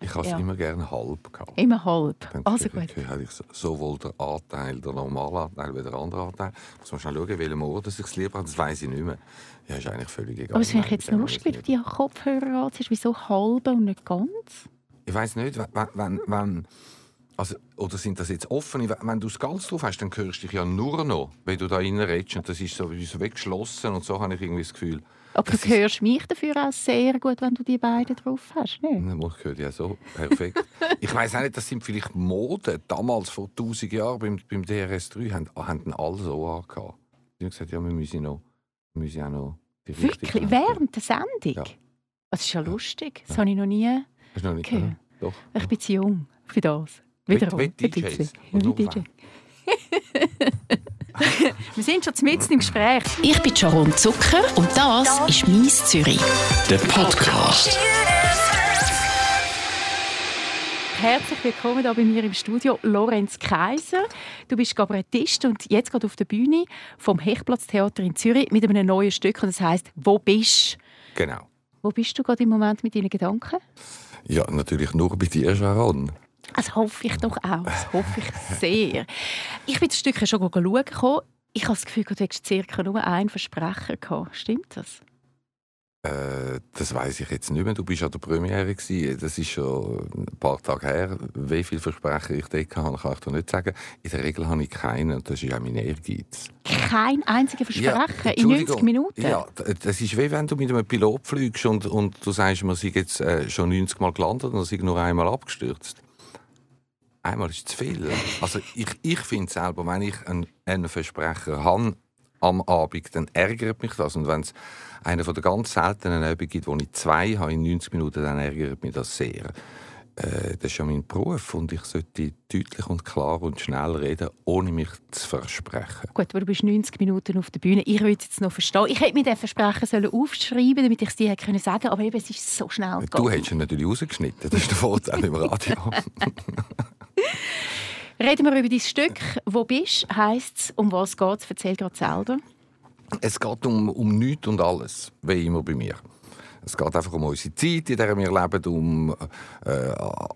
Ich habe es Ja. immer gerne halb gehabt. Immer halb. Dann Also gut. habe ich so- sowohl der Anteil, der normale Anteil, wie der andere Anteil. Muss man schnell schauen, welchem Ort ich es lieber habe. Das weiß ich nicht mehr. Ja, ist eigentlich völlig egal. Aber ich Nein, jetzt lustig, ich du die Kopfhörer anziehst. Wieso halb und nicht ganz? Ich weiß nicht, wenn, wenn, wenn also, oder sind das jetzt offene? Wenn- Wenn du das ganz drauf hast, dann hörst du dich ja nur noch, wenn du da reinredest. Und das ist so, so weggeschlossen. Und so habe ich irgendwie das Gefühl, Aber Das du hörst mich dafür auch sehr gut, wenn du die beiden drauf hast. Nicht? Ich höre ja so perfekt. ich weiß auch nicht, das sind vielleicht Moden. Damals, vor 1000 Jahren, beim, beim DRS3, haben, haben alle so angehabt. Die haben gesagt, ja, wir müssen, noch, wir müssen auch noch die Wirklich? haben. Während der Sendung? Ja. Das ist ja lustig. Das habe ich noch nie. Hast du noch nicht gehört? Doch. Ich bin zu jung für das. Wie- Wiederum. wie ein DJs? bisschen. Und Wie. DJ. Wir sind schon mitten im Gespräch. Ich bin Sharon Zucker und das ist «Mies Zürich». Der Podcast. Herzlich willkommen hier bei mir im Studio, Lorenz Kaiser. Du bist Kabarettist und jetzt gerade auf der Bühne vom Hechtplatztheater in Zürich mit einem neuen Stück und das heißt «Wo bist?» Genau. Wo bist du gerade im Moment mit deinen Gedanken? Ja, natürlich nur bei dir, Sharon. Das hoffe ich doch auch. Das hoffe ich sehr. Ich bin das Stück ja schon schauen gekommen. Ich habe das Gefühl, du hättest circa nur einen Versprecher gehabt. Stimmt das? Äh, das weiß ich jetzt nicht mehr. Du bist an der Premiere. Gewesen. Das ist schon ein paar Tage her. Wie viele Versprecher ich dort hatte, kann ich dir nicht sagen. In der Regel habe ich keinen und das ist auch mein Ehrgeiz. Kein einziger Versprecher in Entschuldigung. 90 Minuten? Ja, das ist wie wenn du mit einem Pilot fliegst und, und du sagst, man sei jetzt äh, schon 90 Mal gelandet und sei nur einmal abgestürzt. Einmal ist zu viel. Also ich, ich finde selber, wenn ich einen, einen Versprecher habe am Abend, dann ärgert mich das. Und wenn es eine von der ganz seltenen Abende gibt, wo ich zwei habe in 90 Minuten, dann ärgert mich das sehr. Äh, das ist ja mein Beruf und ich sollte deutlich und klar und schnell reden, ohne mich zu versprechen. Gut, aber du bist 90 Minuten auf der Bühne. Ich würde es jetzt noch verstehen. Ich hätte mir den Versprecher sollen aufschreiben damit ich es dir hätte können sagen aber eben, es ist so schnell Du gegangen. hättest ihn natürlich rausgeschnitten. Das ist der Vorteil im Radio. Reden wir über dein Stück. «Wo bist?» heisst es. Um was geht es? Erzähl gerade selber. es geht um, um nichts und alles, wie immer bei mir. Es geht einfach um unsere Zeit, in der wir leben, um äh,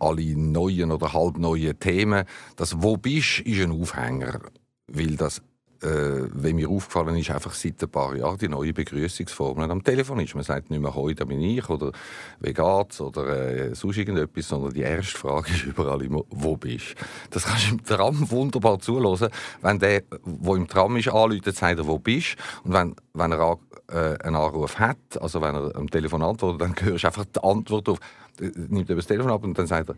alle neuen oder halbneuen Themen. Das «Wo bist?» ist ein Aufhänger, weil das äh, wenn mir aufgefallen ist, einfach seit ein paar Jahren die neue Begrüßungsformel am Telefon ist. Man sagt nicht mehr «Hoi, da bin ich» oder «Wie geht's?» oder äh, sonst irgendetwas, sondern die erste Frage ist überall immer «Wo bist?» Das kannst du im Tram wunderbar zuhören. Wenn der, der im Tram ist, anruft, sagt er «Wo bist?» Und wenn, wenn er äh, einen Anruf hat, also wenn er am Telefon antwortet, dann hörst du einfach die Antwort auf. Äh, Nimmt er das Telefon ab und dann sagt er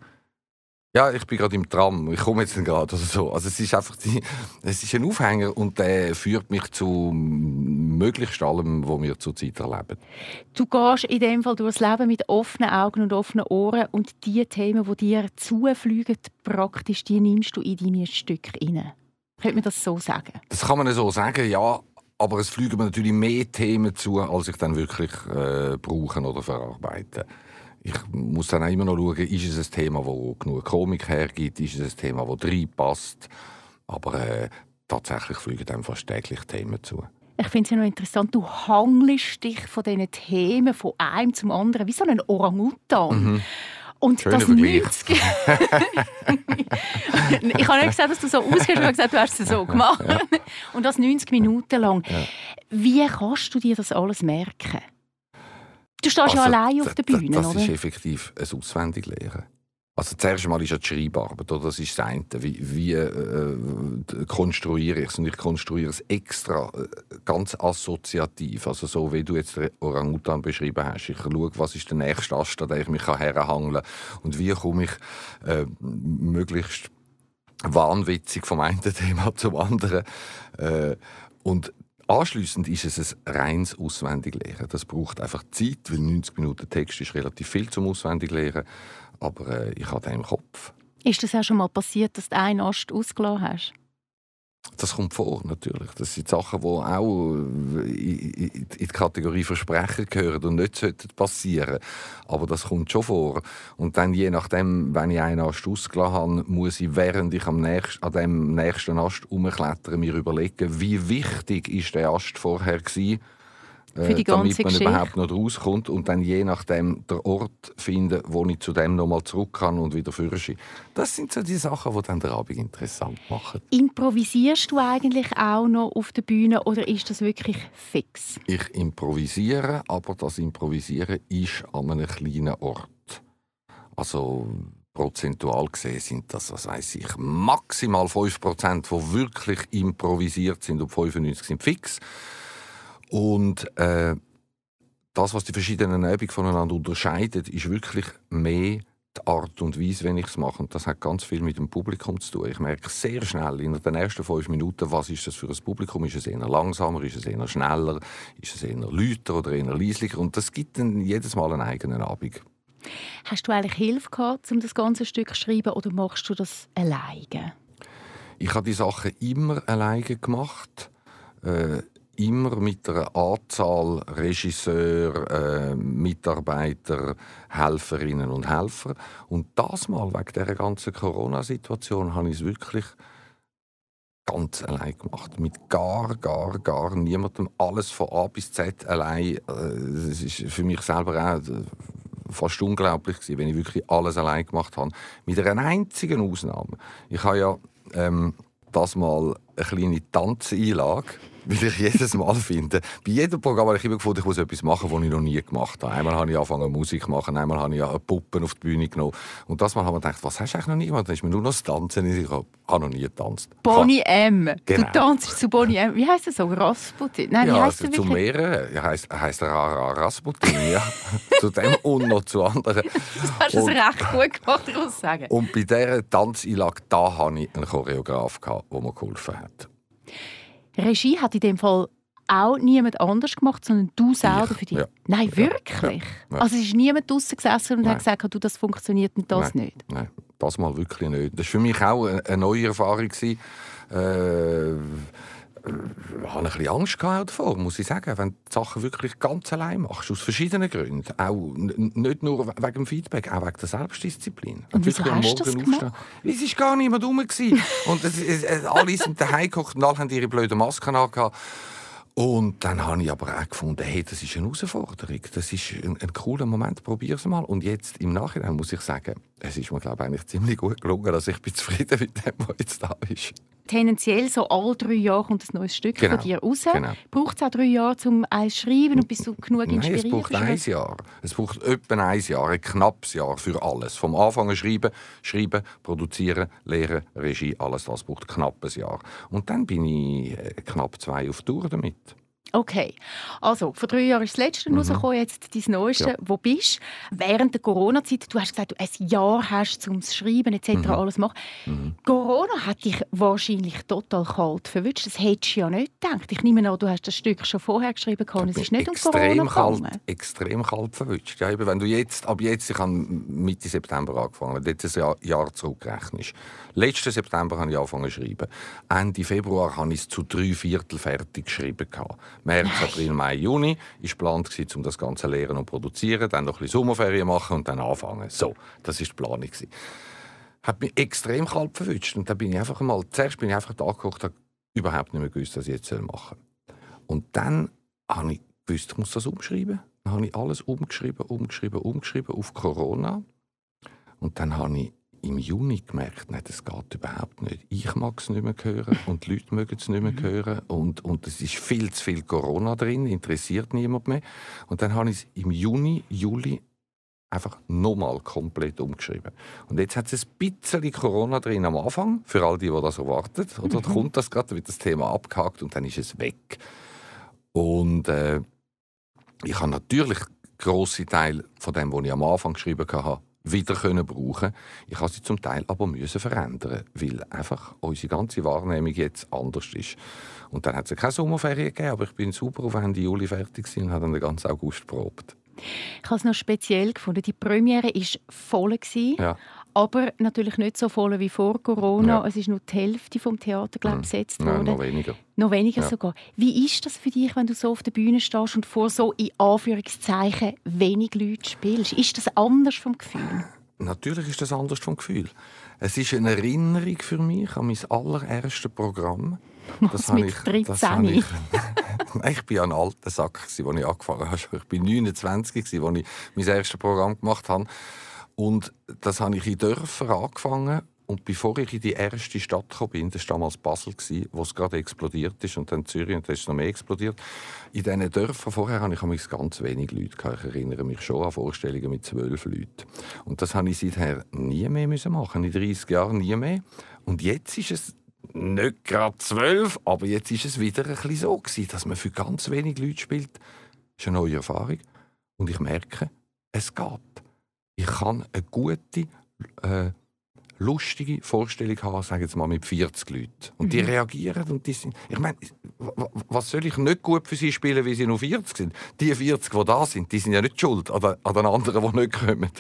ja, ich bin gerade im Tram, ich komme jetzt gerade oder so. Also es ist einfach die, es ist ein Aufhänger und der führt mich zu möglichst allem, was wir zurzeit erleben. Du gehst in dem Fall durchs Leben mit offenen Augen und offenen Ohren und die Themen, die dir zufliegen, praktisch, die nimmst du in deine Stücke rein. Könnte man das so sagen? Das kann man so sagen, ja, aber es fliegen mir natürlich mehr Themen zu, als ich dann wirklich äh, brauchen oder verarbeiten. Ich muss dann auch immer noch schauen, ist es ein Thema, das genug Komik hergibt, ist es ein Thema, das reinpasst. Aber äh, tatsächlich fliegen dann fast täglich Themen zu. Ich finde es ja noch interessant, du hangelst dich von diesen Themen von einem zum anderen, wie so ein Orangutan. Und Schöner das. 90 Ich habe nicht gesagt, dass du so ausgehst, ich habe gesagt, du hast es so gemacht. Und das 90 Minuten lang. Wie kannst du dir das alles merken? Du stehst ja Also, allein auf der Bühne, Das oder? ist effektiv ein Auswendiglehren. Also zuerst mal ist ja die Schreibarbeit, oder? das ist das eine. Wie, wie äh, d- konstruiere ich es? Und ich konstruiere es extra äh, ganz assoziativ. Also so, wie du jetzt Orangutan beschrieben hast. Ich schaue, was ist der nächste Ast, an den ich mich herhangeln kann. Und wie komme ich äh, möglichst wahnwitzig vom einen Thema zum anderen. Äh, und anschließend ist es ein reines Auswendiglehren. Das braucht einfach Zeit, weil 90 Minuten Text ist relativ viel zum Auswendiglehren. Aber äh, ich habe den im Kopf. Ist das auch schon mal passiert, dass du einen Ast ausgelassen hast? Das kommt vor, natürlich. Das sind Sachen, die auch äh, in die Kategorie Versprecher gehören und nicht sollten passieren. Aber das kommt schon vor. Und dann, je nachdem, wenn ich einen Ast ausgelassen habe, muss ich, während ich am nächsten, an dem nächsten Ast umklettern, mir überlegen, wie wichtig ist der Ast vorher gewesen, Für die äh, damit ganze man Geschichte. überhaupt noch rauskommt und dann je nachdem der Ort finden, wo ich zu dem nochmal zurück kann und wieder führe. Das sind so die Sachen, die dann den Abend interessant machen. Improvisierst du eigentlich auch noch auf der Bühne oder ist das wirklich fix? Ich improvisiere, aber das Improvisieren ist an einem kleinen Ort. Also prozentual gesehen sind das, was weiß ich, maximal 5%, die wirklich improvisiert sind und 95% sind fix. Und äh, das, was die verschiedenen Übungen voneinander unterscheidet, ist wirklich mehr die Art und Weise, wenn ich es mache. Und das hat ganz viel mit dem Publikum zu tun. Ich merke sehr schnell in den ersten fünf Minuten, was ist das für ein Publikum? Ist es eher langsamer, ist es eher schneller, ist es eher lauter oder eher leislicher? Und das gibt dann jedes Mal einen eigenen Abend. Hast du eigentlich Hilfe gehabt, um das ganze Stück zu schreiben oder machst du das alleine? Ich habe die Sachen immer alleine gemacht. Äh, immer mit einer Anzahl Regisseur, äh, Mitarbeiter, Helferinnen und Helfer. Und das mal wegen der ganzen Corona-Situation habe ich es wirklich ganz allein gemacht. Mit gar, gar, gar niemandem. Alles von A bis Z allein. Äh, Das ist für mich selber auch äh, fast unglaublich gewesen, wenn ich wirklich alles allein gemacht habe. Mit einer einzigen Ausnahme. Ich habe ja ähm, das mal eine kleine Tanzeinlage, weil ich jedes Mal finde, bei jedem Programm habe ich immer gefunden, ich muss etwas machen, was ich noch nie gemacht habe. Einmal habe ich angefangen Musik zu machen, einmal habe ich eine Puppen auf die Bühne genommen. Und das Mal habe ich gedacht, was hast du eigentlich noch nie gemacht? Dann ist mir nur noch das Tanzen. Ich habe noch nie getanzt. Bonnie M. Genau. Du tanzt zu Bonnie M. Wie heißt das so? Rasputin? Nein, wie ja, heißt also er zu mehreren. Ja, heißt, heißt Rara Rasputin, ja. zu dem und noch zu anderen. Hast du recht gut gemacht, ich muss sagen. Und bei dieser Tanzeinlage, da hatte ich einen Choreograf, der mir geholfen hat. Regie hat in dem Fall auch niemand anders gemacht, sondern du selber Ich, für dich. ja. Nein, Ja, wirklich? ja. Also es ist niemand draußen gesessen und Nein. hat gesagt, du, das funktioniert und das Nein. nicht. Nein, das mal wirklich nicht. Das war für mich auch eine eine neue Erfahrung. gewesen. Äh, ich hatte ein bisschen Angst gehabt davor, muss ich sagen, wenn du die Sachen wirklich ganz allein machst, aus verschiedenen Gründen. Auch nicht nur wegen dem Feedback, auch wegen der Selbstdisziplin. Und wieso hast du das Morgen gemacht? Es war gar niemand rum. und es, es, es, alle sind daheim gekocht und alle haben ihre blöden Masken angehabt. Und dann habe ich aber auch gefunden, hey, das ist eine Herausforderung. Das ist ein, ein cooler Moment, probier es mal. Und jetzt im Nachhinein muss ich sagen, es ist mir glaube ich, eigentlich ziemlich gut gelungen, dass ich bin zufrieden mit dem, was jetzt da ist. Tendenziell so alle drei Jahre kommt ein neues Stück Genau, von dir raus. genau. Braucht es auch drei Jahre, um eins zu schreiben und bist du genug Nein, es inspiriert? braucht ein Jahr. Es braucht etwa ein Jahr, ein knappes Jahr für alles. Vom Anfang an schreiben, schreiben, produzieren, lehren, Regie, alles das braucht knapp ein Jahr. Und dann bin ich äh, knapp zwei auf Tour damit. Okay, also vor drei Jahren ist das letzte rausgekommen, jetzt dein neueste. Mhm. Ja. Wo bist du? Während der Corona-Zeit, du hast gesagt, du ein Jahr hast zum Schreiben etc. Mhm. alles machen. Corona hat dich wahrscheinlich total kalt verwünscht. Das hättest du ja nicht gedacht. Ich nehme an, du hast das Stück schon vorher geschrieben und es ist nicht um Corona extrem gegangen. kalt, extrem kalt verwünscht. Ja, eben, wenn du jetzt, ab jetzt, ich habe Mitte September angefangen, wenn du jetzt ein Jahr, Jahr zurückrechnest. Letzten September habe ich angefangen zu schreiben. Ende Februar habe ich es zu drei Viertel fertig geschrieben. März, April, Mai, Juni war geplant, um das Ganze lehren und produzieren, dann noch ein bisschen Sommerferien machen und dann anfangen. So, das war die Planung. gewesen. Hat mich extrem kalt verwünscht. Und dann bin ich einfach mal, zuerst bin ich einfach da geguckt, habe überhaupt nicht mehr gewusst, was ich jetzt machen soll. Und dann habe ich gewusst, ich muss das umschreiben. Dann habe ich alles umgeschrieben, umgeschrieben, umgeschrieben auf Corona. Und dann habe ich im Juni gemerkt, nein, das geht überhaupt nicht. Ich mag es nicht mehr hören und die Leute mögen es nicht mehr hören. Und, und es ist viel zu viel Corona drin, interessiert niemand mehr. Und dann habe ich es im Juni, Juli einfach nochmal komplett umgeschrieben. Und jetzt hat es ein bisschen Corona drin am Anfang, für all die, die das erwarten. Oder dann kommt das gerade, wird das Thema abgehakt und dann ist es weg. Und äh, ich habe natürlich große Teil von dem, was ich am Anfang geschrieben habe, wieder können brauchen. Ich habe sie zum Teil aber müssen verändern, weil einfach unsere ganze Wahrnehmung jetzt anders ist. Und dann hat es keine Sommerferien gegeben, aber ich bin super auf Ende Juli fertig und habe dann den ganzen August probt. Ich habe es noch speziell gefunden. Die Premiere war voll, gewesen, Ja. Aber natürlich nicht so voll wie vor Corona. Ja. Es ist nur die Hälfte vom Theater glaub, ich, besetzt Nein, worden. noch weniger. Noch weniger Ja. sogar. Wie ist das für dich, wenn du so auf der Bühne stehst und vor so in Anführungszeichen wenig Leute spielst? Ist das anders vom Gefühl? Natürlich ist das anders vom Gefühl. Es ist eine Erinnerung für mich an mein allererstes Programm. Was mit 13? ich, ich bin ein alter Sack, als ich angefangen habe. Ich bin 29, als ich mein erstes Programm gemacht habe. Und das habe ich in Dörfern angefangen. Und bevor ich in die erste Stadt kam, bin, das war damals Basel, wo es gerade explodiert ist, und dann Zürich, und dann ist es noch mehr explodiert. In diesen Dörfern vorher hatte ich ganz wenig Leute. Ich erinnere mich schon an Vorstellungen mit zwölf Leuten. Und das habe ich seither nie mehr machen in 30 Jahren nie mehr. Und jetzt ist es nicht gerade zwölf, aber jetzt ist es wieder ein bisschen so gewesen, dass man für ganz wenig Leute spielt. Das ist eine neue Erfahrung. Und ich merke, es geht. Ich kann eine gute, äh, lustige Vorstellung haben, sagen jetzt mal mit 40 Leuten. Und die mhm. reagieren und die sind, ich meine, was soll ich nicht gut für sie spielen, wie sie nur 40 sind? Die 40, die da sind, die sind ja nicht schuld an den, an den anderen, die nicht kommen.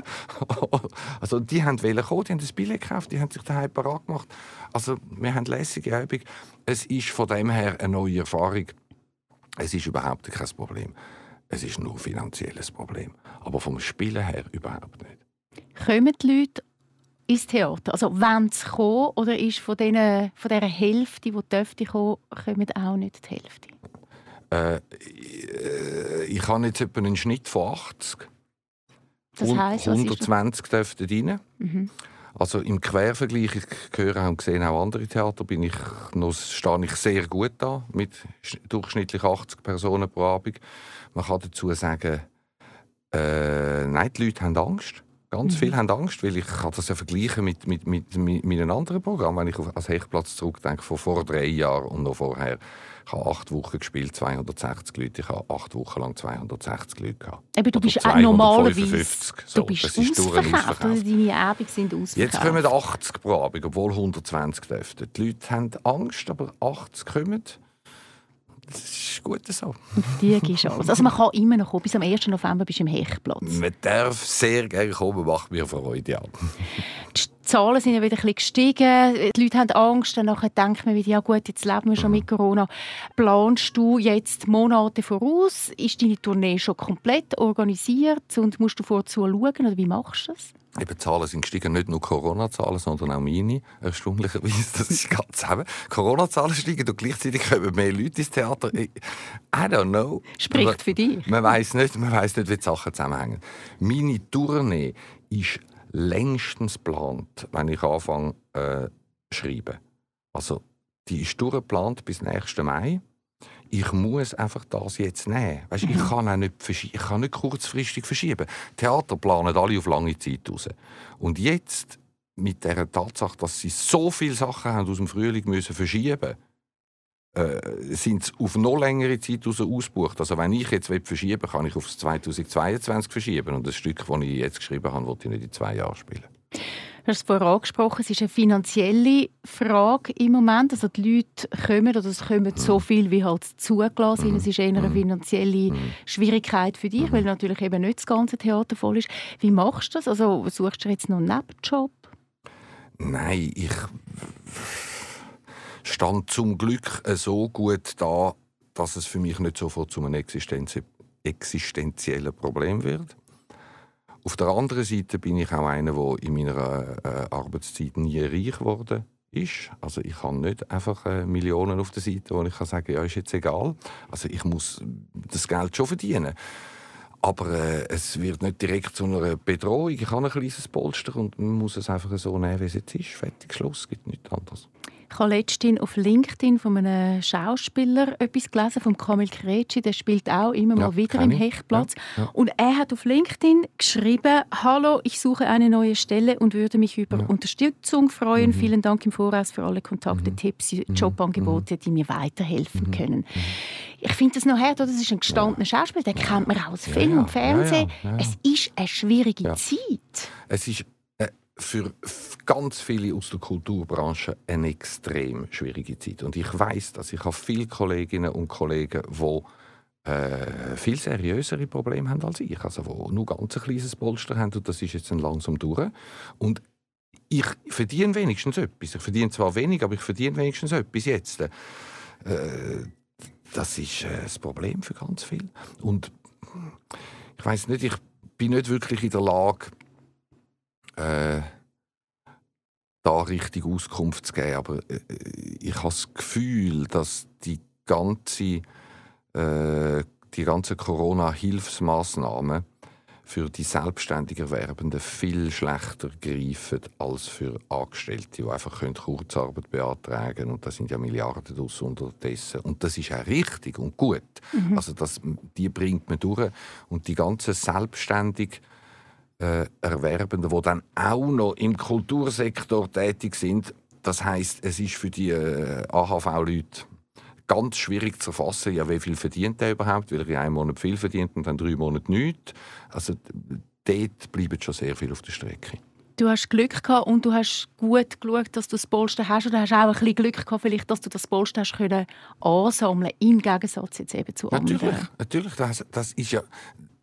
also die haben wollen kommen, die haben das Billett gekauft, die haben sich daheim parat gemacht. Also wir haben lässige Übung. Es ist von dem her eine neue Erfahrung. Es ist überhaupt kein Problem. Es ist nur ein finanzielles Problem. Aber vom Spielen her überhaupt nicht. Kommen die Leute ins Theater? Also wollen sie kommen oder ist von, denen, von dieser Hälfte, die dürfte kommen, kommen auch nicht die Hälfte? Äh, äh ich habe jetzt etwa einen Schnitt von 80. Das heisst, 120 dürften rein. Mhm. Also im Quervergleich, ich höre und sehe auch andere Theater, bin ich noch, stehe ich sehr gut da, mit durchschnittlich 80 Personen pro Abend. Man kann dazu sagen, äh, nein, die Leute haben Angst. Ganz mhm. viele haben Angst, weil ich kann das ja vergleichen mit, mit, mit, mit meinen anderen Programmen, wenn ich auf, als Hechtplatz zurückdenke, von vor drei Jahren und noch vorher. Ich habe acht Wochen gespielt, 260 Leute. Ich habe acht Wochen lang 260 Leute gehabt. Aber du bist auch normalerweise so, du bist das ist ausverkauft. Deine Abende sind ausverkauft. Jetzt kommen 80 pro Abend, obwohl 120 dürften. Die Leute haben Angst, aber 80 kommen. Das ist gut so. Die Chance. Also man kann immer noch kommen. Bis am 1. November bist du im Hechtplatz. Man darf sehr gerne kommen, macht mir Freude. Ja. Die Zahlen sind ja wieder ein bisschen gestiegen. Die Leute haben Angst. Dann denkt man wieder, ja gut, jetzt leben wir schon mit Corona. Planst du jetzt Monate voraus? Ist deine Tournee schon komplett organisiert? Und musst du vorzu schauen? Oder wie machst du das? Eben, Zahlen sind gestiegen, nicht nur Corona-Zahlen, sondern auch meine. Erstaunlicherweise, das ist ganz zusammen. Corona-Zahlen steigen und gleichzeitig kommen mehr Leute ins Theater. I don't know. Spricht für dich. Man weiß nicht, man weiß nicht, wie die Sachen zusammenhängen. Meine Tournee ist längstens geplant, wenn ich anfange äh, schreiben. Also, die ist durchgeplant bis nächsten Mai ich muss einfach das jetzt nehmen. Weißt, ich, mhm. kann auch nicht ich kann nicht kurzfristig verschieben. Theater planen alle auf lange Zeit raus. Und jetzt, mit der Tatsache, dass sie so viele Sachen haben aus dem Frühling müssen verschieben äh, sind sie auf noch längere Zeit raus ausgebucht. Also wenn ich jetzt verschieben will, kann ich auf 2022 verschieben. Und das Stück, das ich jetzt geschrieben habe, wollte ich nicht in zwei Jahren spielen. Du hast es vorher angesprochen, es ist eine finanzielle Frage im Moment. Also die Leute kommen, oder es kommen so viel, wie halt zugelassen sind. Es ist eher eine finanzielle Schwierigkeit für dich, weil natürlich eben nicht das ganze Theater voll ist. Wie machst du das? Also suchst du jetzt noch einen Nebenjob? Nein, ich stand zum Glück so gut da, dass es für mich nicht sofort zu einem existenziellen Problem wird. Auf der anderen Seite bin ich auch einer, der in meiner äh, Arbeitszeit nie reich geworden ist. Also ich habe nicht einfach äh, Millionen auf der Seite, wo ich kann sagen, ja, ist jetzt egal. Also ich muss das Geld schon verdienen. Aber äh, es wird nicht direkt zu einer Bedrohung. Ich habe ein kleines Polster und man muss es einfach so nehmen, wie es jetzt ist. Fertig, Schluss, es gibt nichts anderes. Ich habe letztens auf LinkedIn von einem Schauspieler etwas gelesen, von Kamil Kretschi, der spielt auch immer mal ja, wieder im Hechtplatz. Ja, ja. Und er hat auf LinkedIn geschrieben, «Hallo, ich suche eine neue Stelle und würde mich über Unterstützung freuen. Mhm. Vielen Dank im Voraus für alle Kontakte, mhm. Tipps, mhm. Jobangebote, mhm. die mir weiterhelfen mhm. können.» mhm. Ich finde das noch hart, das ist ein gestandener Schauspieler, den kennt man auch aus Film und Fernsehen. Es ist eine schwierige Zeit. Es ist für ganz viele aus der Kulturbranche eine extrem schwierige Zeit. Und ich weiß, dass ich habe viele Kolleginnen und Kollegen, die äh, viel seriösere Probleme haben als ich, also wo nur ganz ein kleines Polster haben und das ist jetzt langsam durch. Und ich verdiene wenigstens etwas. Ich verdiene zwar wenig, aber ich verdiene wenigstens etwas jetzt. Äh, das ist äh, das Problem für ganz viele. Und ich weiß nicht, ich bin nicht wirklich in der Lage, äh, da richtig Auskunft zu geben. Aber äh, ich habe das Gefühl, dass die ganze, äh, die ganze Corona-Hilfsmaßnahmen für die selbstständig Erwerbenden viel schlechter greifen als für Angestellte, die einfach Kurzarbeit beantragen können. Und da sind ja Milliarden draus unterdessen. Und das ist auch richtig und gut. Mhm. Also das, die bringt man durch. Und die ganzen selbstständig äh, Erwerbenden, die dann auch noch im Kultursektor tätig sind, das heißt, es ist für die äh, AHV-Leute ganz schwierig zu erfassen, ja, wie viel verdient er überhaupt, weil er in einem Monat viel verdient und dann drei Monate nichts. Also dort bleibt schon sehr viel auf der Strecke. Du hast Glück gehabt und du hast gut geschaut, dass du das Polster hast. Oder hast auch ein bisschen Glück gehabt, vielleicht, dass du das Polster hast können ansammeln im Gegensatz jetzt eben zu anderen. Natürlich, natürlich das, das ist ja,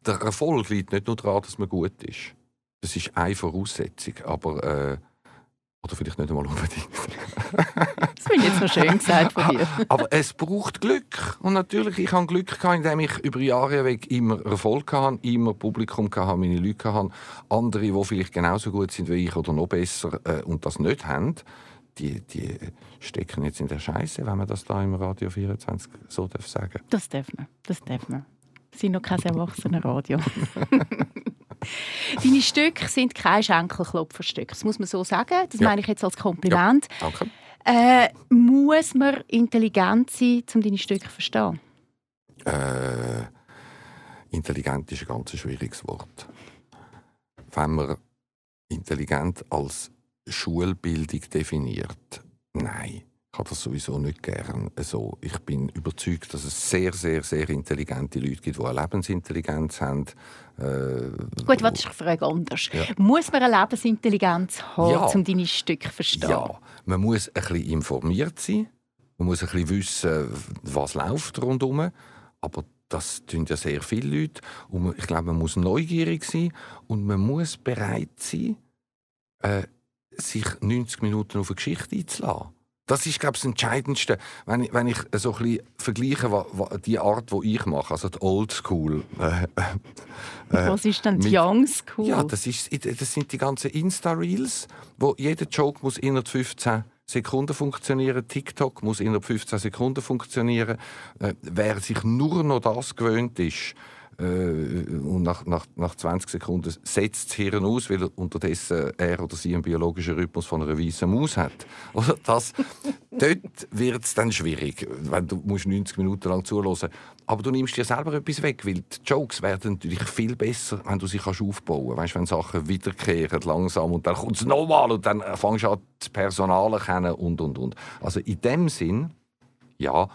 der Erfolg liegt nicht nur daran, dass man gut ist. Das ist eine Voraussetzung, aber äh, oder vielleicht nicht einmal unbedingt. das finde ich jetzt noch schön gesagt von dir. Aber es braucht Glück. Und natürlich, ich habe Glück gehabt, indem ich über Jahre weg immer Erfolg hatte, immer Publikum hatte, meine Leute hatte. Andere, die vielleicht genauso gut sind wie ich oder noch besser äh, und das nicht haben, die, die stecken jetzt in der Scheiße, wenn man das da im Radio 24 so darf sagen. Das darf man. Das darf man. Sind noch kein erwachsener Radio. Deine Stücke sind kein Schenkelklopferstück, das muss man so sagen. Das ja. meine ich jetzt als Kompliment. Ja, danke. Äh, muss man intelligent sein, um deine Stücke zu verstehen? Äh, intelligent ist ein ganz schwieriges Wort. Wenn man intelligent als Schulbildung definiert, nein. Ich habe das sowieso nicht gern. Also, ich bin überzeugt, dass es sehr, sehr, sehr intelligente Leute gibt, die eine Lebensintelligenz haben. Äh, Gut, was ist die Frage anders? Ja. Muss man eine Lebensintelligenz haben, ja. um deine Stücke zu verstehen? Ja, man muss ein bisschen informiert sein. Man muss ein bisschen wissen, was läuft rundherum. Aber das tun ja sehr viele Leute. Und ich glaube, man muss neugierig sein und man muss bereit sein, äh, sich 90 Minuten auf eine Geschichte einzulassen. Das ist, glaube ich, das Entscheidendste. Wenn ich, wenn ich so ein bisschen vergleiche, wa, wa, die Art, die ich mache, also die Old School. Äh, äh, Was ist denn die Young School? Ja, das, ist, das sind die ganzen Insta-Reels, wo jeder Joke muss innerhalb 15 Sekunden funktionieren. TikTok muss innerhalb 15 Sekunden funktionieren. Äh, wer sich nur noch das gewöhnt ist, und nach, nach, nach 20 Sekunden setzt das Hirn aus, weil unterdessen er oder sie einen biologischen Rhythmus von einer weißen Maus hat. Oder das, dort wird es dann schwierig, wenn du musst 90 Minuten lang zuhören Aber du nimmst dir selber etwas weg, weil die Jokes werden natürlich viel besser, wenn du sie kannst aufbauen kannst. wenn Sachen wiederkehren, langsam, und dann kommt es nochmal und dann fängst du an, das Personal kennen und, und, und. Also in dem Sinn, ja,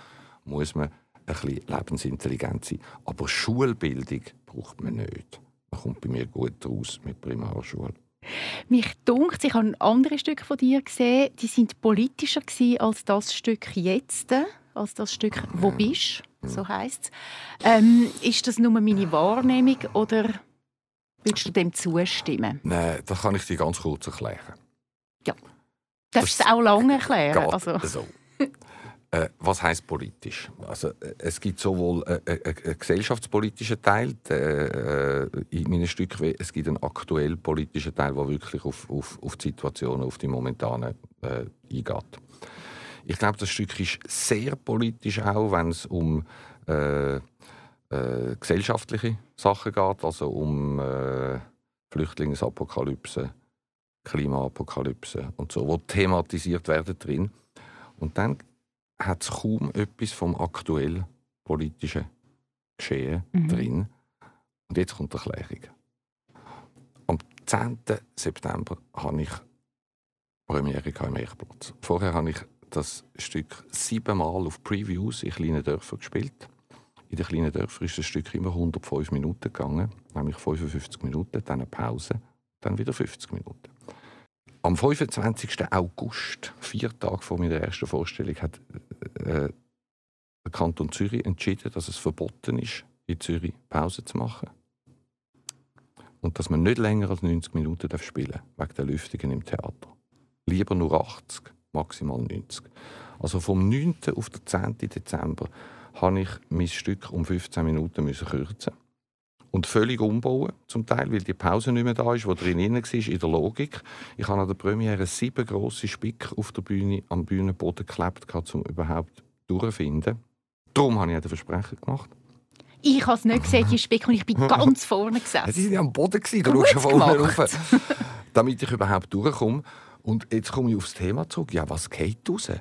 muss man ein bisschen lebensintelligent sein. Aber Schulbildung braucht man nicht. Man kommt bei mir gut raus mit Primarschule. Mich dunkt, ich habe andere Stücke von dir gesehen, die sind politischer als das Stück jetzt, als das Stück «Wo bist?», so heisst es. Ähm, ist das nur meine Wahrnehmung oder würdest du dem zustimmen? Nein, das kann ich dir ganz kurz erklären. Ja. Darfst du es auch lange erklären? Also. So. Äh, was heißt politisch? Also, äh, es gibt sowohl einen, äh, einen äh, gesellschaftspolitischen Teil äh, in meinen Stücken, es gibt einen aktuell politischen Teil, der wirklich auf, auf, auf die Situation, auf die momentane äh, eingeht. Ich glaube, das Stück ist sehr politisch auch, wenn es um gesellschaftliche Sachen geht, also um Flüchtlingsapokalypse, Klimaapokalypse und so, wo thematisiert werden drin. Und dann hat es kaum etwas vom aktuell politischen Geschehen mhm. drin. Und jetzt kommt die Erklärung. Am 10. September habe ich Premiere im Eichplatz. Vorher habe ich das Stück siebenmal auf Previews in kleinen Dörfern gespielt. In den kleinen Dörfern ist das Stück immer 105 Minuten gegangen, nämlich 55 Minuten, dann eine Pause, dann wieder 50 Minuten. Am 25. August, vier Tage vor meiner ersten Vorstellung, hat äh, der Kanton Zürich entschieden, dass es verboten ist, in Zürich Pause zu machen. Und dass man nicht länger als 90 Minuten spielen darf, wegen der Lüftungen im Theater. Lieber nur 80, maximal 90. Also vom 9. auf den 10. Dezember habe ich mein Stück um 15 Minuten kürzen und völlig umbauen, zum Teil, weil die Pause nicht mehr da ist, wo drin war, in der Logik. Ich habe an der Premiere sieben grosse Spick auf der Bühne am Bühnenboden geklebt, um überhaupt durchzufinden. Darum habe ich den Versprecher gemacht. Ich habe es nicht gesehen, die Spick, und ich bin ganz vorne gesessen. Sie waren am Boden, du schaust von unten rauf. Damit ich überhaupt durchkomme. Und jetzt komme ich aufs Thema zurück. Ja, was geht raus?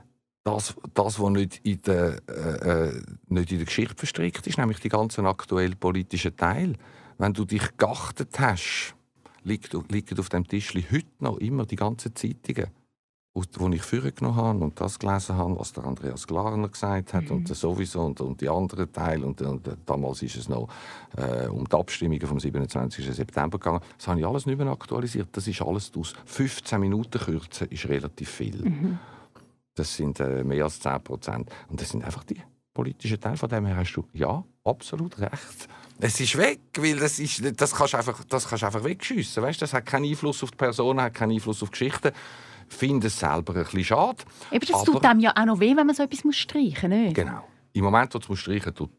Das, das was nicht in, der, äh, äh, nicht in der Geschichte verstrickt ist, nämlich die ganzen aktuellen politischen Teil. Wenn du dich geachtet hast, liegen liegt auf dem Tisch heute noch immer die ganzen Zeitungen wo ich vorgenommen habe und das gelesen habe, was der Andreas Glarner gesagt hat mhm. und sowieso und, und, die anderen Teile und, und, damals ist es noch äh, um die Abstimmungen vom 27. September gegangen. Das habe ich alles nicht mehr aktualisiert. Das ist alles aus 15 Minuten kürzen ist relativ viel. Mhm. Das sind äh, mehr als 10 Prozent und das sind einfach die politischen Teile. Von dem her hast du ja absolut recht. Es ist weg, weil das, ist, das kannst du einfach, das kannst einfach wegschiessen. Weißt, das hat keinen Einfluss auf die Person, hat keinen Einfluss auf die Geschichte finde es selber ein bisschen schade. Eben, das tut einem ja auch noch weh, wenn man so etwas muss streichen muss. Genau. Im Moment, wo es streichen tut,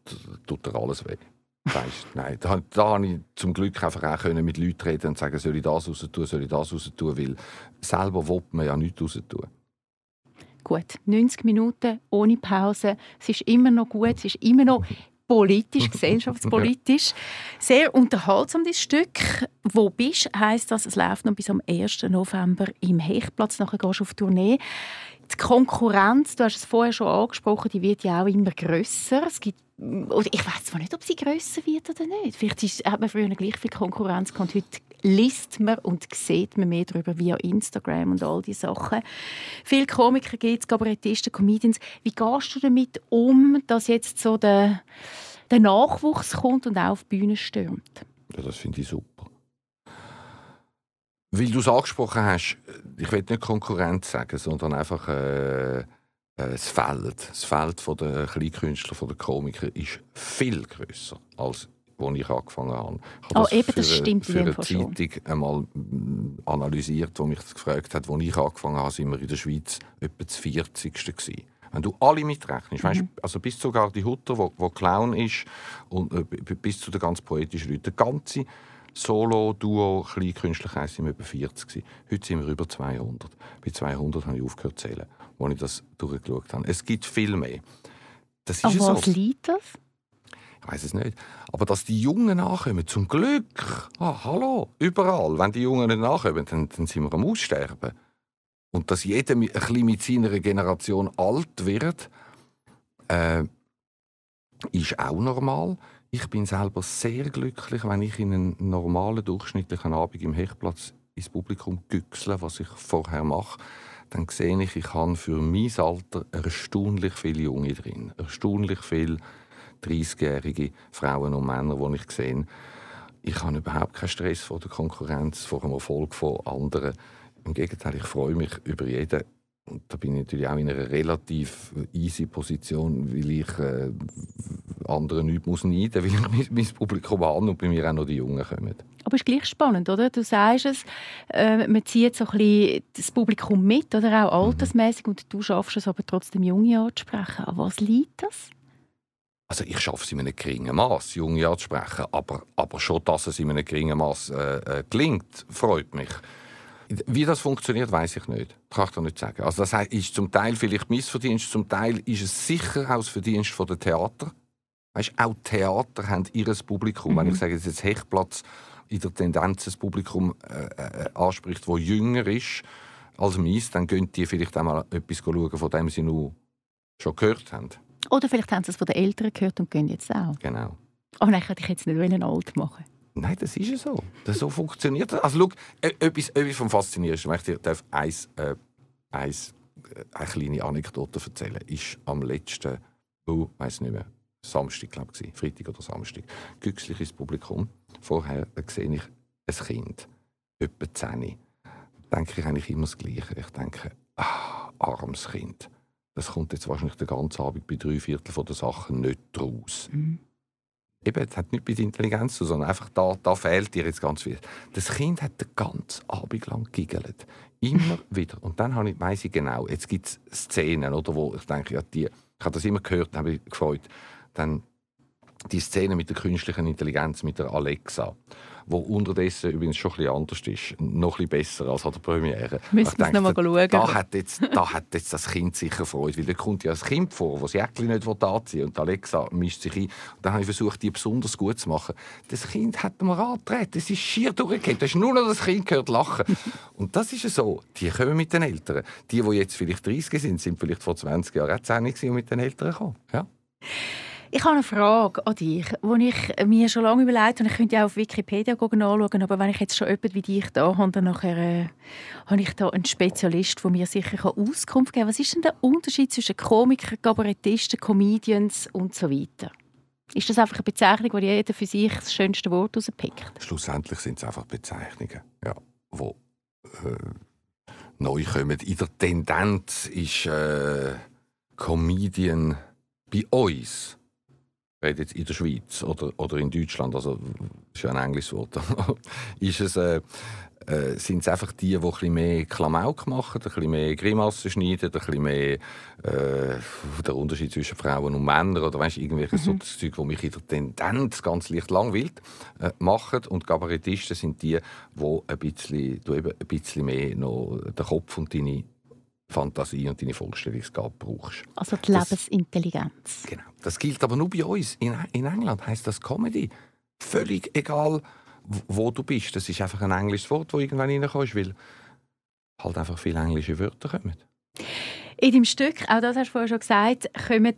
tut er alles weh. Weißt, nein, da, da konnte ich zum Glück einfach auch können mit Leuten reden und sagen, soll ich das raus tun, soll ich das raus tun, weil selber will man ja nichts raus tun. Gut, 90 Minuten ohne Pause. Es ist immer noch gut, es ist immer noch politisch, gesellschaftspolitisch. Sehr unterhaltsam, das Stück. «Wo bist?» heisst das, es läuft noch bis am 1. November im Hechtplatz. Nachher gehst du auf Tournee. Die Konkurrenz, du hast es vorher schon angesprochen, die wird ja auch immer grösser. Es gibt ich weiß zwar nicht, ob sie grösser wird oder nicht. Vielleicht ist, hat man früher gleich viel Konkurrenz gehabt. Heute liest man und sieht man mehr darüber via Instagram und all diese Sachen. Viele Komiker gibt es, Kabarettisten, Comedians. Wie gehst du damit um, dass jetzt so der, der Nachwuchs kommt und auch auf die Bühne stürmt? Ja, das finde ich super. Weil du es angesprochen hast, ich will nicht Konkurrenz sagen, sondern einfach äh, das Feld, das Feld der Kleinkünstler, der Komiker ist viel grösser als als ich angefangen habe. Ich habe oh, eben, das für, stimmt für eine Zeitung schon. einmal mm, analysiert, wo mich das gefragt hat, als ich angefangen habe, sind wir in der Schweiz etwa das 40. gewesen. Wenn du alle mitrechnest, mhm. weißt, also bis sogar die Hutter, wo, wo Clown ist, und äh, bis zu den ganz poetischen Leuten, der ganze Solo, Duo, Kleinkünstlerkreis sind wir über 40 gewesen. Heute sind wir über 200. Bei 200 habe ich aufgehört zu zählen, als ich das durchgeschaut habe. Es gibt viel mehr. Das ist Auf was so. liegt das? Weiß es nicht. Aber dass die Jungen nachkommen, zum Glück. Ah, hallo, überall. Wenn die Jungen nicht nachkommen, dann, dann sind wir am Aussterben. Und dass jeder ein bisschen mit seiner Generation alt wird, äh, ist auch normal. Ich bin selber sehr glücklich, wenn ich in einen normalen, durchschnittlichen Abend im Hechtplatz ins Publikum güchsle, was ich vorher mache. Dann sehe ich, ich habe für mein Alter erstaunlich viele Junge drin. Erstaunlich viele 30-jährige Frauen und Männer, die ich sehe. Ich habe überhaupt keinen Stress vor der Konkurrenz, vor dem Erfolg von anderen. Im Gegenteil, ich freue mich über jeden und da bin ich natürlich auch in einer relativ easy Position, weil ich äh, anderen nichts muss neiden muss, weil ich mein, mein Publikum an und bei mir auch noch die Jungen kommen. Aber es ist gleich spannend, oder? Du sagst es, äh, man zieht so ein bisschen das Publikum mit, oder auch mhm. altersmäßig und du schaffst es aber trotzdem, Junge anzusprechen. An was liegt das? Also ich schaffe es in einem geringen Maß, Junge anzusprechen, aber, aber schon, dass es in einem geringen Maß äh, äh, gelingt, freut mich. Wie das funktioniert, weiß ich nicht. Das kann ich dir nicht sagen. Also das ist zum Teil vielleicht Missverdienst, zum Teil ist es sicher auch das Verdienst der Theater. Weißt, auch Theater haben ihr Publikum. Mhm. Wenn ich sage, dass jetzt Hechtplatz in der Tendenz das Publikum äh, äh, anspricht, das jünger ist als meins, dann gehen die vielleicht einmal etwas schauen, von dem sie nur schon gehört haben. Oder vielleicht haben sie es von den Eltern gehört und gehen jetzt auch. Genau. Aber dann könnte ich jetzt nicht alt machen. Nein, das ist ja so. Das so funktioniert das. Also schau, e-, etwas, etwas vom Faszinierendsten, ich darf, eins, äh, eins, äh, eine kleine Anekdote erzählen, ist am letzten, oh, weiß nicht mehr, Samstag, glaube ich, Freitag oder Samstag, güchsliches Publikum. Vorher sehe ich ein Kind, etwa 10. Da denke ich eigentlich immer das Gleiche. Ich denke, ah, armes Kind. Das kommt jetzt wahrscheinlich den ganzen Abend bei drei Viertel der Sachen nicht raus. Mhm eben, es hat nichts mit Intelligenz zu sondern einfach da, da fehlt dir jetzt ganz viel. Das Kind hat den ganzen Abend lang giggelt. Immer wieder. Und dann habe ich, weiss ich genau, jetzt gibt es Szenen, oder, wo ich denke, ja, die, ich habe das immer gehört, habe ich gefreut. Dann die Szene mit der künstlichen Intelligenz, mit der Alexa, wo unterdessen übrigens schon ein bisschen anders ist, noch ein bisschen besser als an der Premiere. Müssen wir es noch mal schauen. Da hat, jetzt, da hat jetzt das Kind sicher Freude, weil da kommt ja ein Kind vor, das Jäckli nicht anziehen will und Alexa mischt sich ein. Und dann habe ich versucht, die besonders gut zu machen. Das Kind hat mir angetreten, es ist schier durchgegeben. Das ist nur noch das Kind gehört lachen. und das ist so, die kommen mit den Eltern. Die, die jetzt vielleicht 30 sind, sind vielleicht vor 20 Jahren auch 10 und mit den Eltern gekommen. Ja. Ich habe eine Frage an dich, die ich mir schon lange überlegt habe. Ich könnte ja auf Wikipedia nachschauen, aber wenn ich jetzt schon jemanden wie dich da habe, dann nachher, äh, habe ich da einen Spezialist, der mir sicher Auskunft geben kann. Was ist denn der Unterschied zwischen Komikern, Kabarettisten, Comedians und so weiter? Ist das einfach eine Bezeichnung, wo jeder für sich das schönste Wort rauspickt? Schlussendlich sind es einfach Bezeichnungen, ja, äh, neu kommen. In der Tendenz ist äh, Comedian bei uns rede jetzt in der Schweiz oder, oder in Deutschland, also das ist ja ein englisches Wort, ist es, äh, äh, sind es einfach die, die ein bisschen mehr Klamauk machen, ein bisschen mehr Grimassen schneiden, ein bisschen mehr äh, der Unterschied zwischen Frauen und Männern oder weißt, irgendwelches mhm. so das Zeug, das mich in der Tendenz ganz leicht langweilt äh, machen. Und Kabarettisten sind die, die ein bisschen, du eben ein bisschen mehr noch den Kopf und deine Fantasie und deine Vorstellungsgabe brauchst. Also die Lebensintelligenz. Das, genau. Das gilt aber nur bei uns. In, in England heißt das Comedy. Völlig egal, wo du bist. Das ist einfach ein englisches Wort, das irgendwann reinkommst, weil halt einfach viele englische Wörter kommen. In deinem Stück, auch das hast du vorher schon gesagt, kommen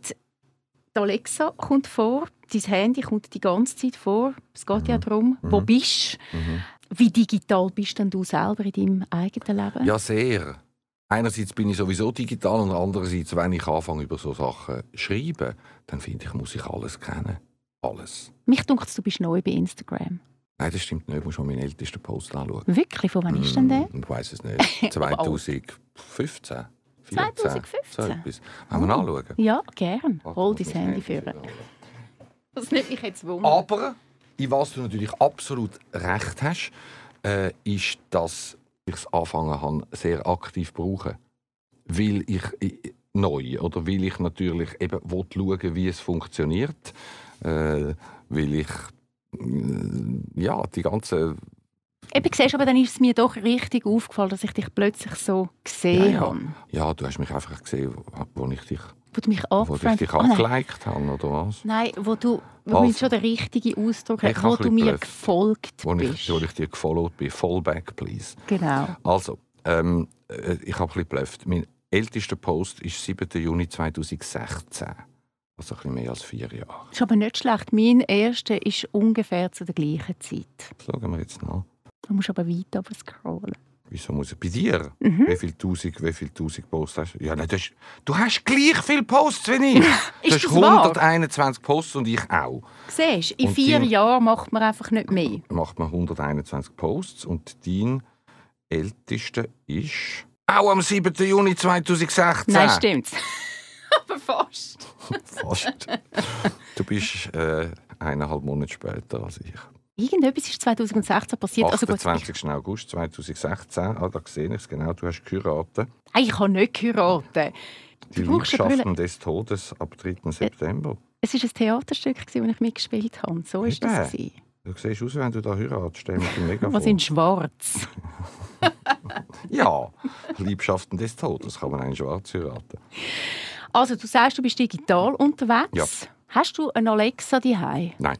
die Alexa kommt vor, dein Handy kommt die ganze Zeit vor. Es geht mhm. ja darum, wo mhm. bist mhm. Wie digital bist denn du selber in deinem eigenen Leben? Ja, sehr einerseits bin ich sowieso digital und andererseits, wenn ich anfange über so Sachen zu schreiben, dann finde ich, muss ich alles kennen. Alles. Mich dunkt du bist neu bei Instagram. Nein, das stimmt nicht. Du musst mal meinen ältesten Post anschauen. Wirklich? Von wann ist denn der? Ich weiß es nicht. 2015. 14, 2015? So etwas. Wollen wir oh. anschauen? Ja, gern. Hol dein Handy für. Das nimmt mich jetzt wunder. Aber, in was du natürlich absolut recht hast, äh, ist, dass ich es angefangen habe, sehr aktiv zu brauchen. Weil ich, ich neu oder weil ich natürlich eben schauen wie es funktioniert. Äh, weil ich äh, ja, die ganze Eben, siehst, aber dann ist es mir doch richtig aufgefallen, dass ich dich plötzlich so gesehen ja, ja. habe. Ja, du hast mich einfach gesehen, wo ich dich wo du mich Wo ich dich oh, angeliked habe, oder was? Nein, wo du, wo also, schon den richtigen Ausdruck hast, wo du mir gefolgt wo bist. Ich, wo ich dir gefolgt bin. Fallback, please. Genau. Also, ähm, äh, ich habe ein bisschen Mein ältester Post ist 7. Juni 2016. Also ein bisschen mehr als vier Jahre. Das ist aber nicht schlecht. Mein erster ist ungefähr zu der gleichen Zeit. Das schauen wir jetzt nach. Du musst aber weiter scrollen. Wieso muss ich bei dir? Mhm. Wie viele tausend, wie viel tausend Posts hast du? Ja, nein, hast, du hast gleich viele Posts wie ich. du hast 121 wahr? Posts und ich auch. Siehst du, in und vier dein, Jahren macht man einfach nicht mehr. Macht man 121 Posts und dein ältester ist auch am 7. Juni 2016. Nein, stimmt. Aber fast. fast. Du bist äh, eineinhalb Monate später als ich. Irgendetwas ist 2016 passiert. 28. Also August 2016, ah, da sehe ich es genau, du hast geheiratet. Hey, ich habe nicht geheiratet. Die Liebschaften des Todes ab 3. Äh, September. Es war ein Theaterstück, das ich mitgespielt habe. So war das. Du siehst aus, wenn du da heiratest. Stell mir mega Was in schwarz? ja, Liebschaften des Todes kann man in schwarz heiraten. Also, du sagst, du bist digital unterwegs. Ja. Hast du eine Alexa daheim? Nein.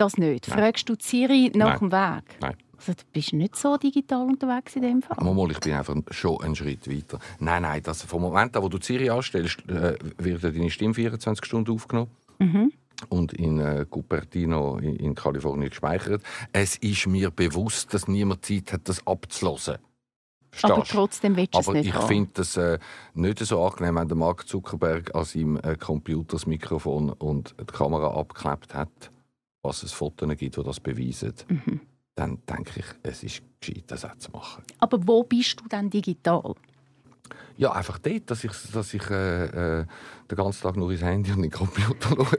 Das nicht. Nein. Fragst du Siri nach dem Weg? Nein. Also, du bist nicht so digital unterwegs in dem Fall? Mal, ich bin einfach schon einen Schritt weiter. Nein, nein, das, vom Moment an, wo du Siri anstellst, äh, wird deine Stimme 24 Stunden aufgenommen. Mhm. Und in äh, Cupertino in, in, Kalifornien gespeichert. Es ist mir bewusst, dass niemand Zeit hat, das abzulösen. Aber trotzdem willst du es nicht ich finde das äh, nicht so angenehm, wenn der Mark Zuckerberg an seinem äh, Computer das Mikrofon und die Kamera abgeklebt hat was es Fotos gibt, die das beweisen, mhm. dann denke ich, es ist gescheit, das auch zu machen. Aber wo bist du dann digital? Ja, einfach dort, dass ich, dass ich äh, äh, den ganzen Tag nur ins Handy und in den Computer schaue.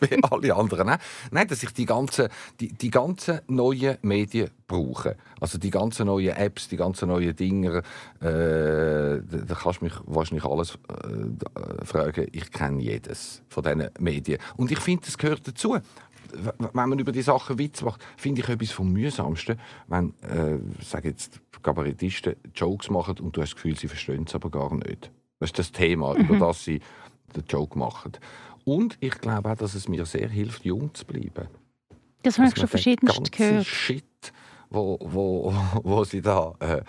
Wie alle anderen auch. Nein, dass ich die ganzen, die, die ganzen neuen Medien brauche. Also die ganzen neuen Apps, die ganzen neuen Dinger. Äh, da, da kannst du mich wahrscheinlich alles äh, fragen. Ich kenne jedes von diesen Medien. Und ich finde, das gehört dazu wenn man über die Sachen Witz macht, finde ich etwas vom mühsamsten, wenn, äh, sage jetzt, Kabarettisten Jokes machen und du hast das Gefühl, sie verstehen es aber gar nicht. Das ist das Thema, mhm. über das sie den Joke machen. Und ich glaube auch, dass es mir sehr hilft, jung zu bleiben. Das habe ich schon verschiedenst gehört. Shit, wo, wo, wo sie da äh,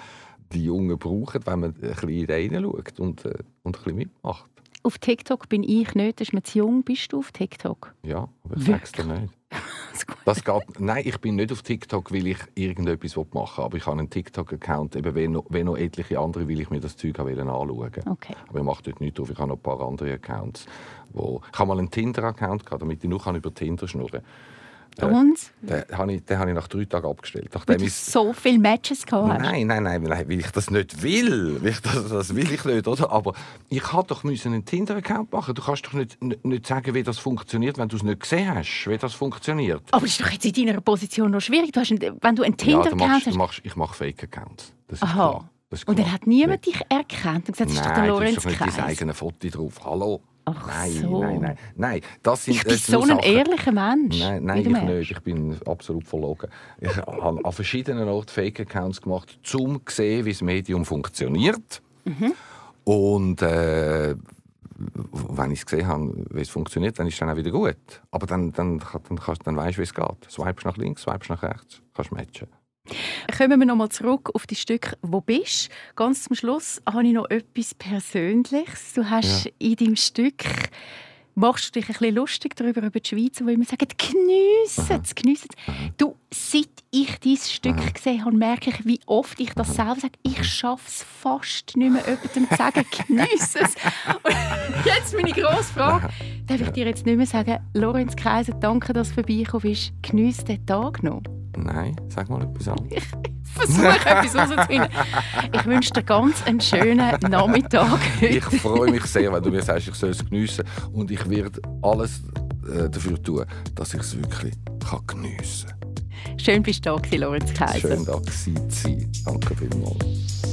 die Jungen brauchen, wenn man ein bisschen reinschaut und, äh, und ein bisschen mitmacht. Auf TikTok bin ich nicht, das ist mir zu jung. Bist du auf TikTok? Ja, aber ich sag's dir nicht. Das geht, nein, ich bin nicht auf TikTok, weil ich irgendetwas machen will. Aber ich habe einen TikTok-Account, eben wenn noch, wenn noch etliche andere, weil ich mir das Zeug anschauen okay. Aber ich mache dort nichts drauf. Ich habe noch ein paar andere Accounts. Wo, ich habe mal einen Tinder-Account gehabt, damit ich nur über Tinder schnurren kann. Und? Den habe ich, den habe ich nach drei Tagen abgestellt. Nachdem du so viele Matches gehabt Nein, nein, nein, weil ich das nicht will. Das, das will ich nicht, oder? Aber ich hatte doch einen Tinder-Account machen. Du kannst doch nicht, nicht sagen, wie das funktioniert, wenn du es nicht gesehen hast, wie das funktioniert. Aber das ist doch jetzt in deiner Position noch schwierig. Du hast einen, wenn du einen Tinder-Account ja, hast... ich mache Fake-Accounts. Aha. Und dann hat niemand dich erkannt und gesagt, das ist doch der Lorenz Kreis. Nein, du hast dein eigenes Foto drauf. Hallo. Ach nein, so. nein, nein, nein. Das sind, ich bin so ein Sachen. ehrlicher Mensch. Nein, nein ich nicht. Ich bin absolut verlogen. Ich habe an verschiedenen Orten Fake-Accounts gemacht, um zu sehen, wie das Medium funktioniert. Mhm. Und äh, wenn ich es gesehen habe, wie es funktioniert, dann ist es dann auch wieder gut. Aber dann, dann, dann, dann, dann weißt du, wie es geht. Swipest nach links, swipest nach rechts, kannst matchen. Kommen wir nochmal zurück auf die Stück «Wo bist?». Ganz zum Schluss habe ich noch etwas Persönliches. Du hast ja. in deinem Stück machst du dich ein bisschen lustig darüber, über die Schweizer, wo immer sagen, geniessen es, geniessen Du, seit ich dieses Stück Aha. gesehen habe, merke ich, wie oft ich das selber sage. Ich schaffe es fast nicht mehr, jemandem zu sagen, geniessen es. Und jetzt meine grosse Frage. Darf ich dir jetzt nicht mehr sagen, Lorenz Kaiser, danke, dass du vorbeigekommen bist. Geniesse den Tag noch. Nein, sag mal etwas anderes. Ich versuche etwas rauszufinden. Ich wünsche dir ganz einen schönen Nachmittag. Heute. Ich freue mich sehr, wenn du mir sagst, ich soll es geniessen. Und ich werde alles äh, dafür tun, dass ich es wirklich kann geniessen kann. Schön bist du da, Lorenz Kaiser. Schön da zu sein. Danke vielmals.